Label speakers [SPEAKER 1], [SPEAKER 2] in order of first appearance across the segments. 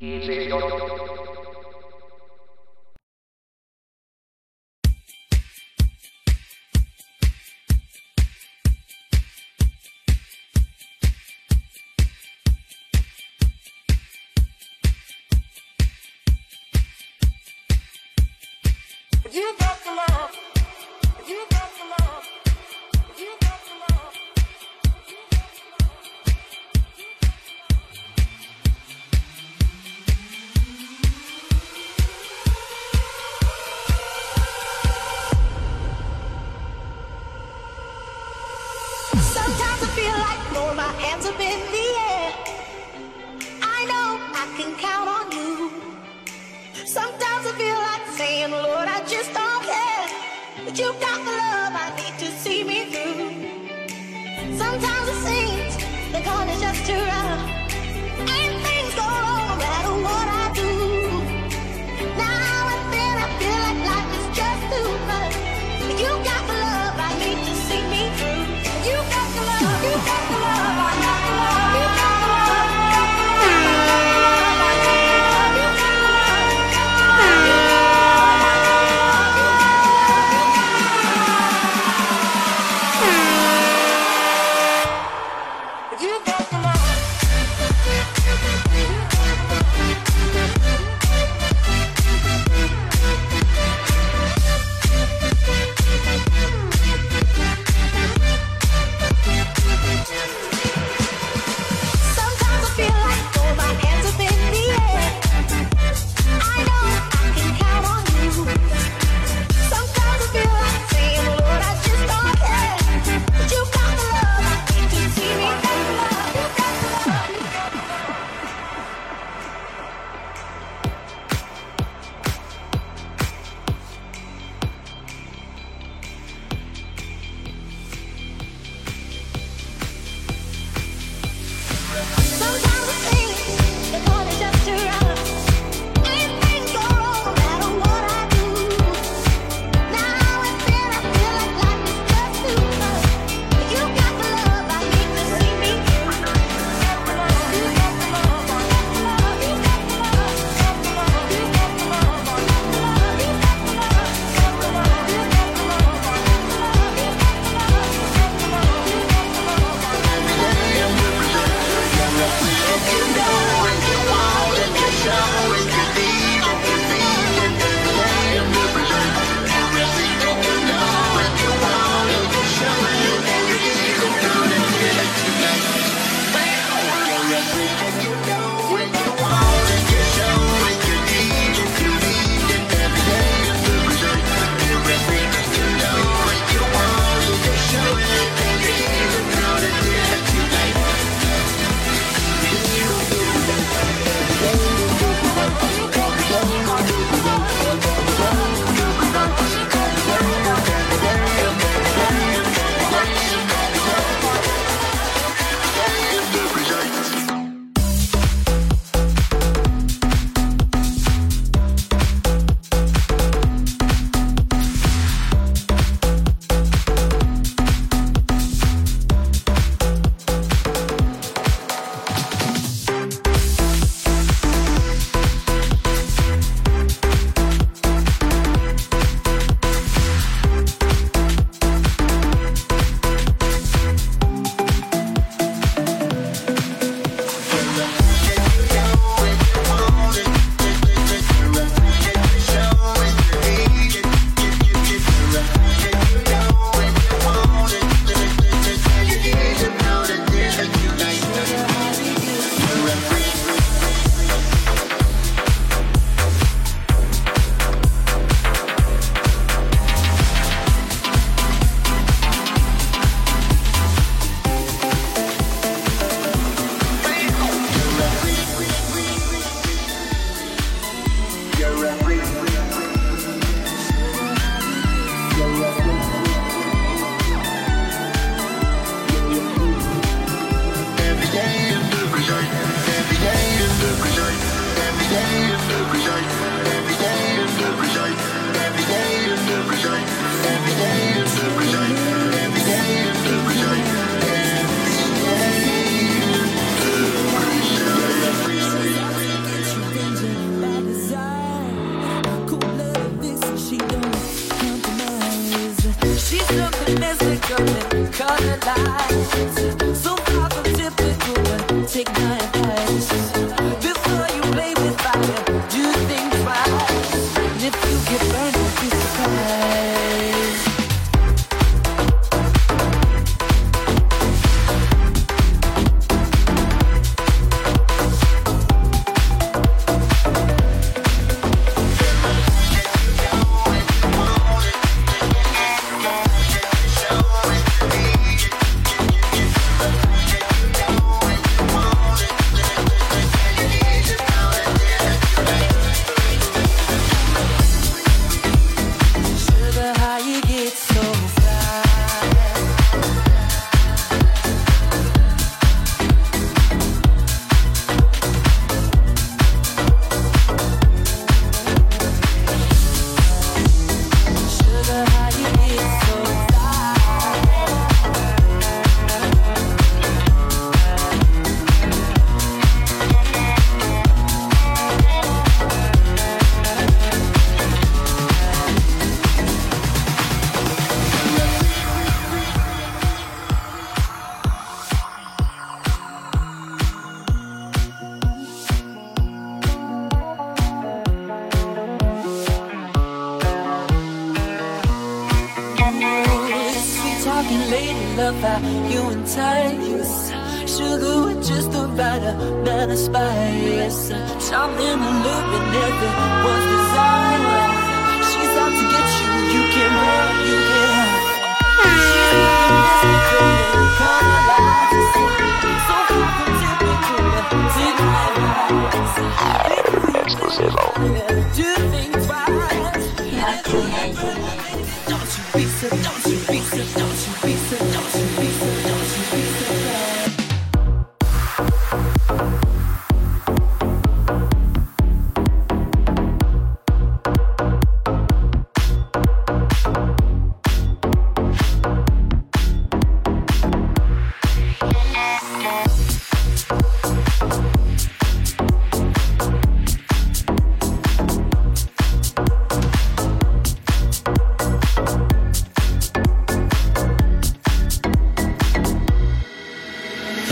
[SPEAKER 1] Easy.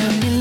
[SPEAKER 1] coming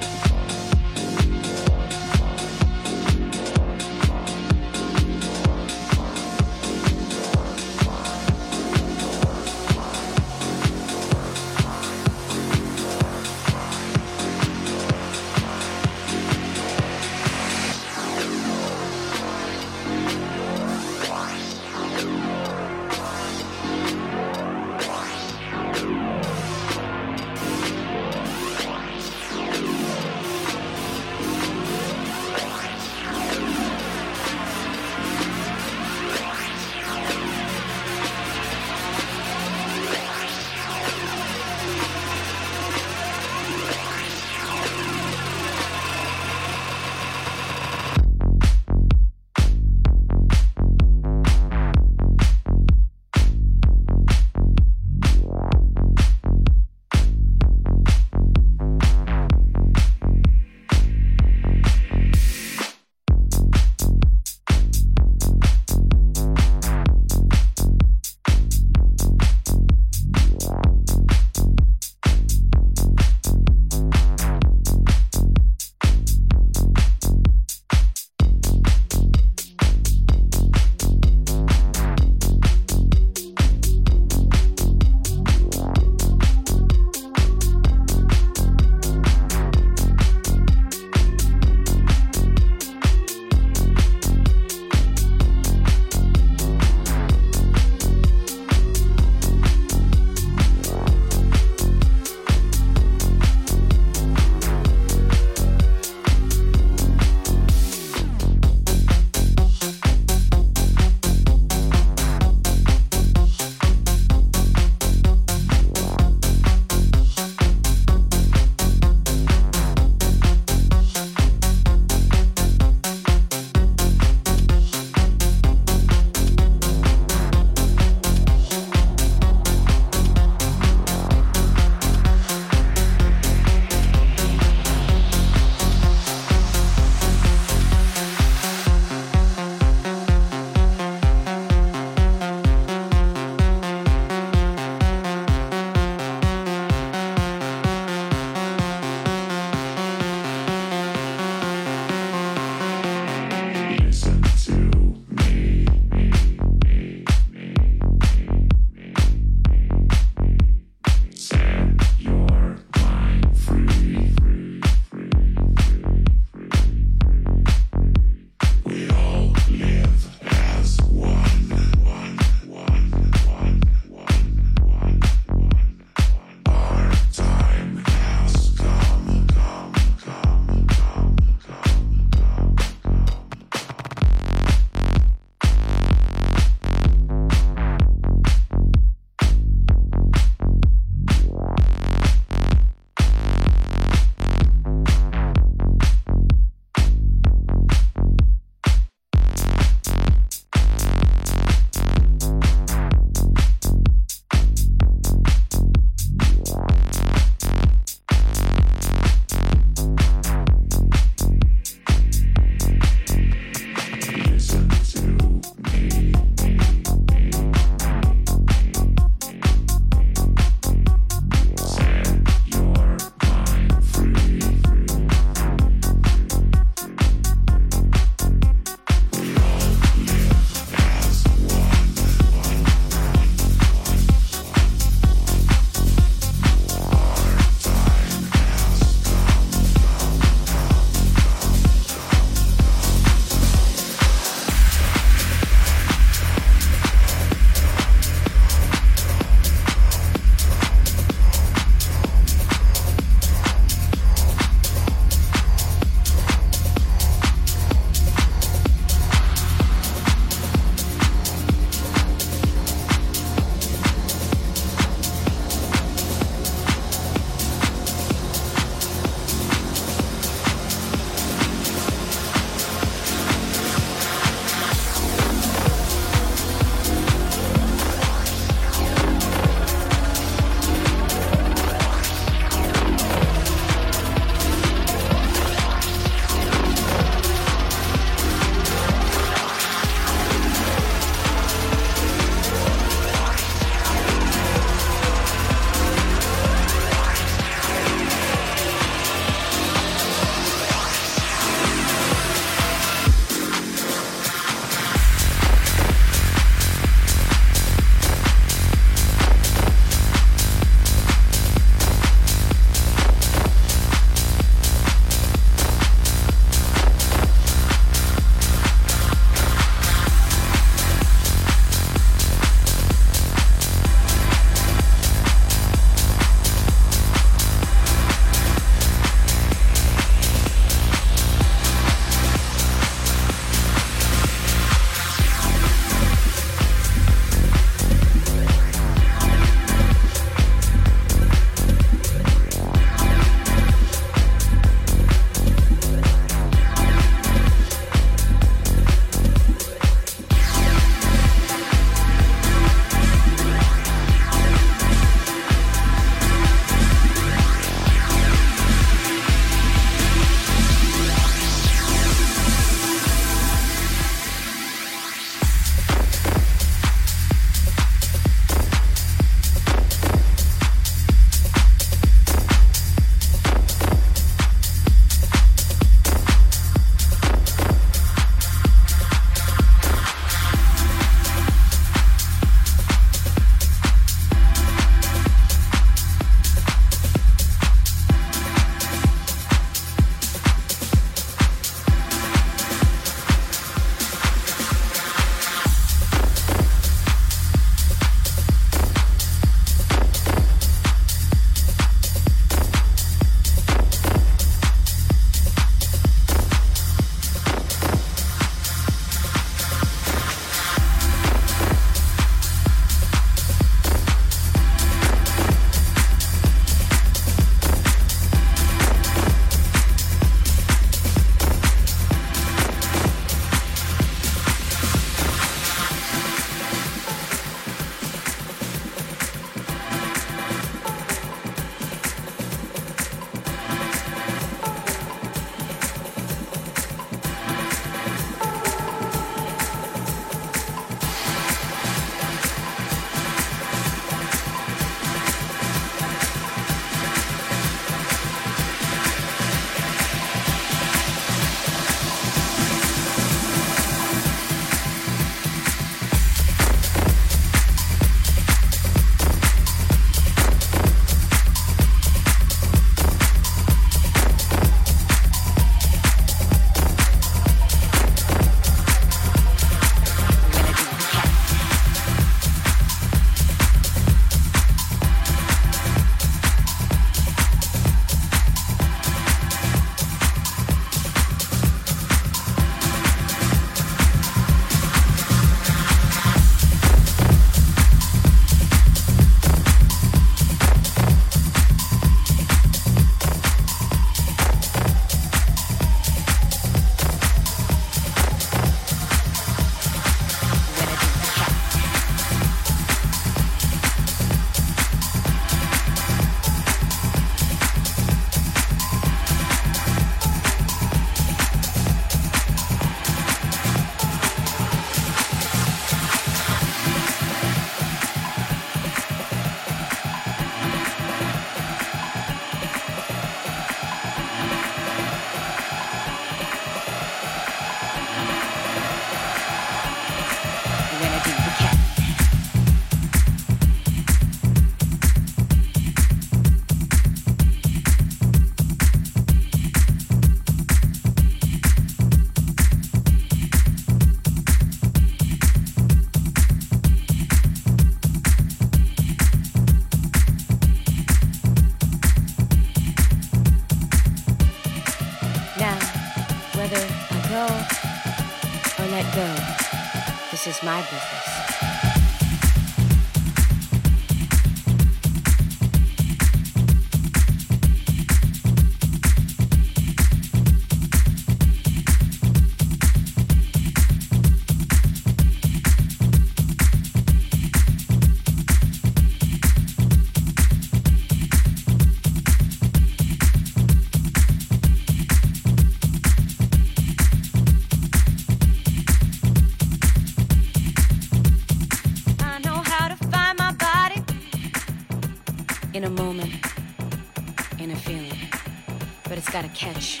[SPEAKER 1] but
[SPEAKER 2] it's got a catch.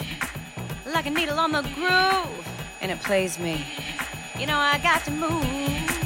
[SPEAKER 2] Like a needle on the groove, and it plays me. You know, I got to move.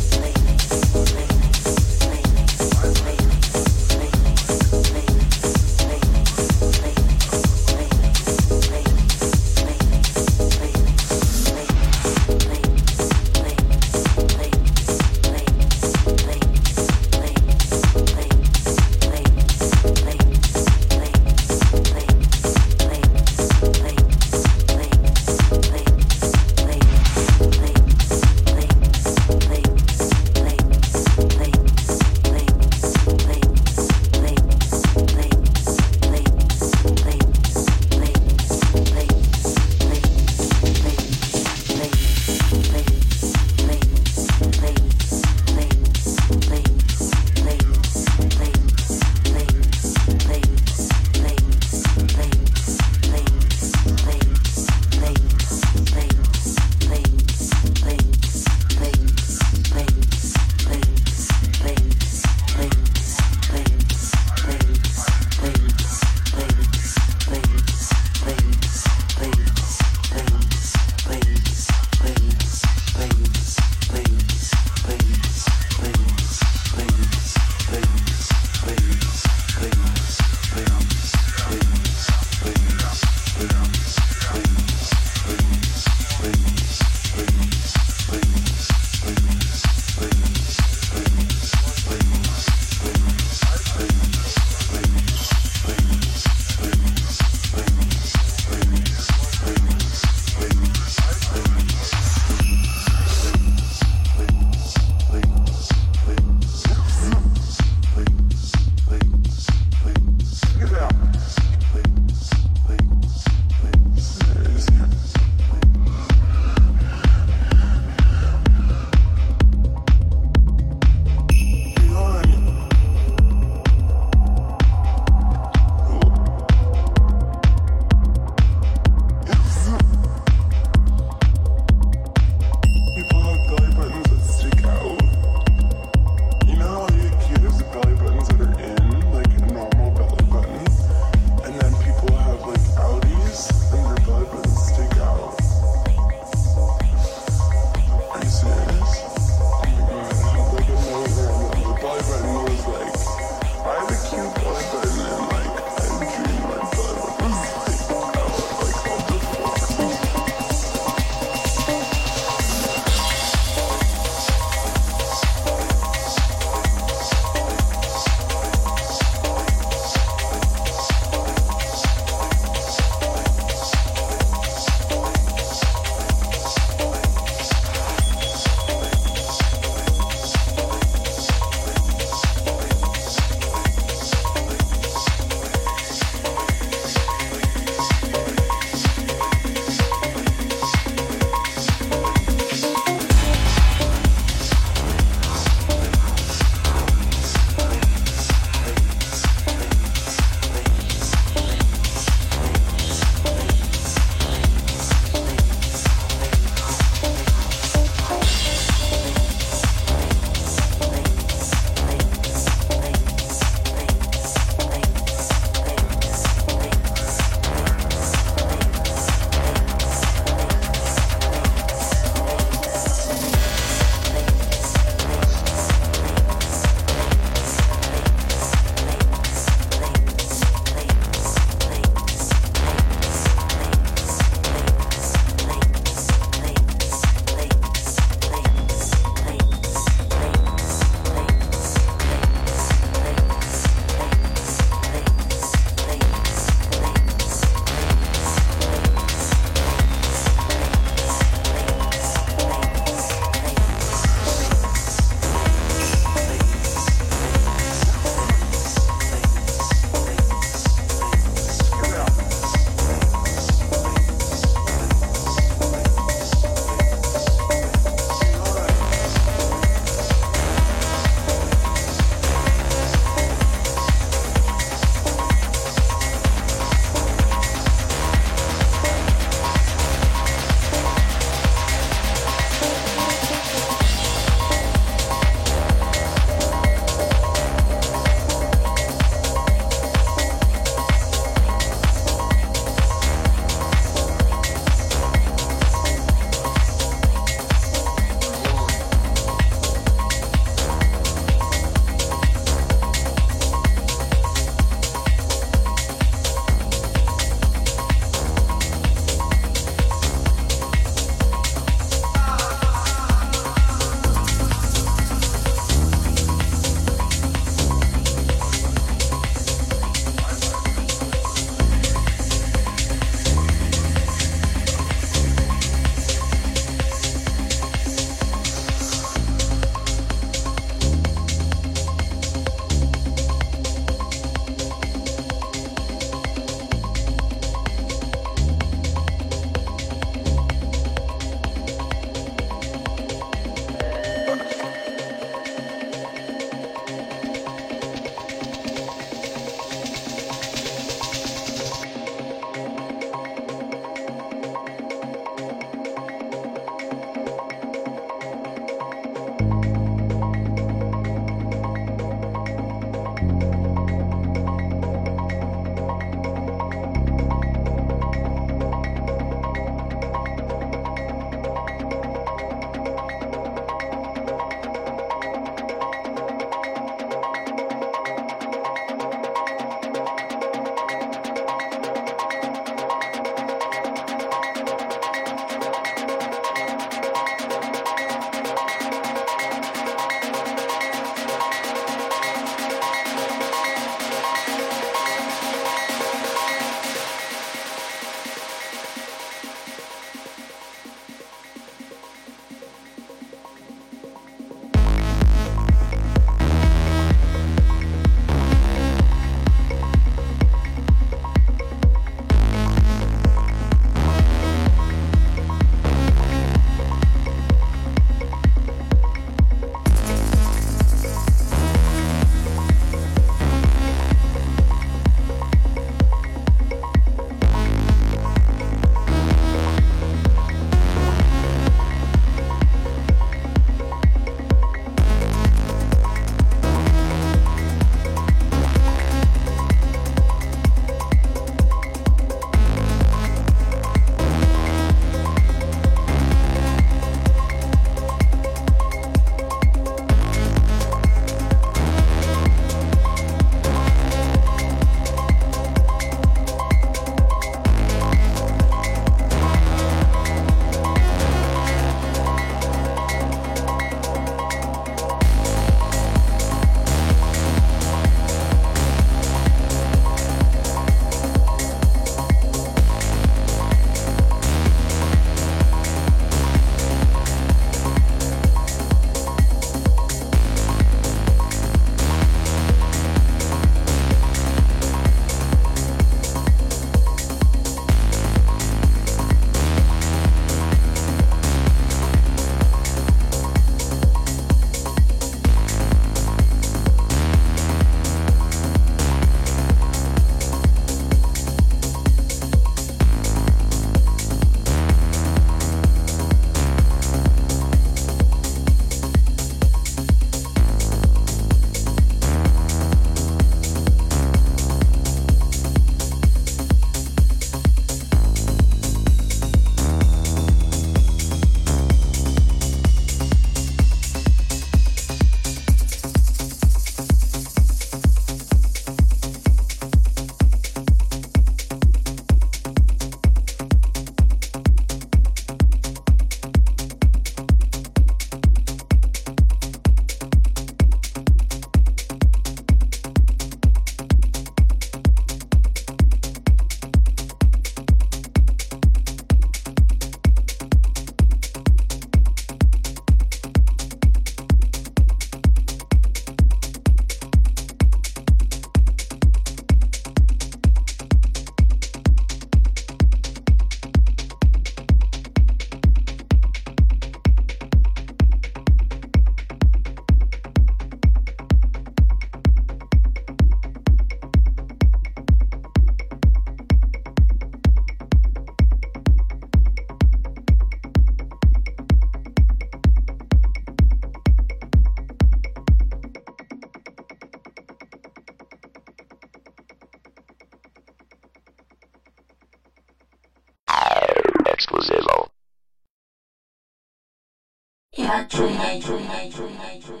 [SPEAKER 3] Repatriate.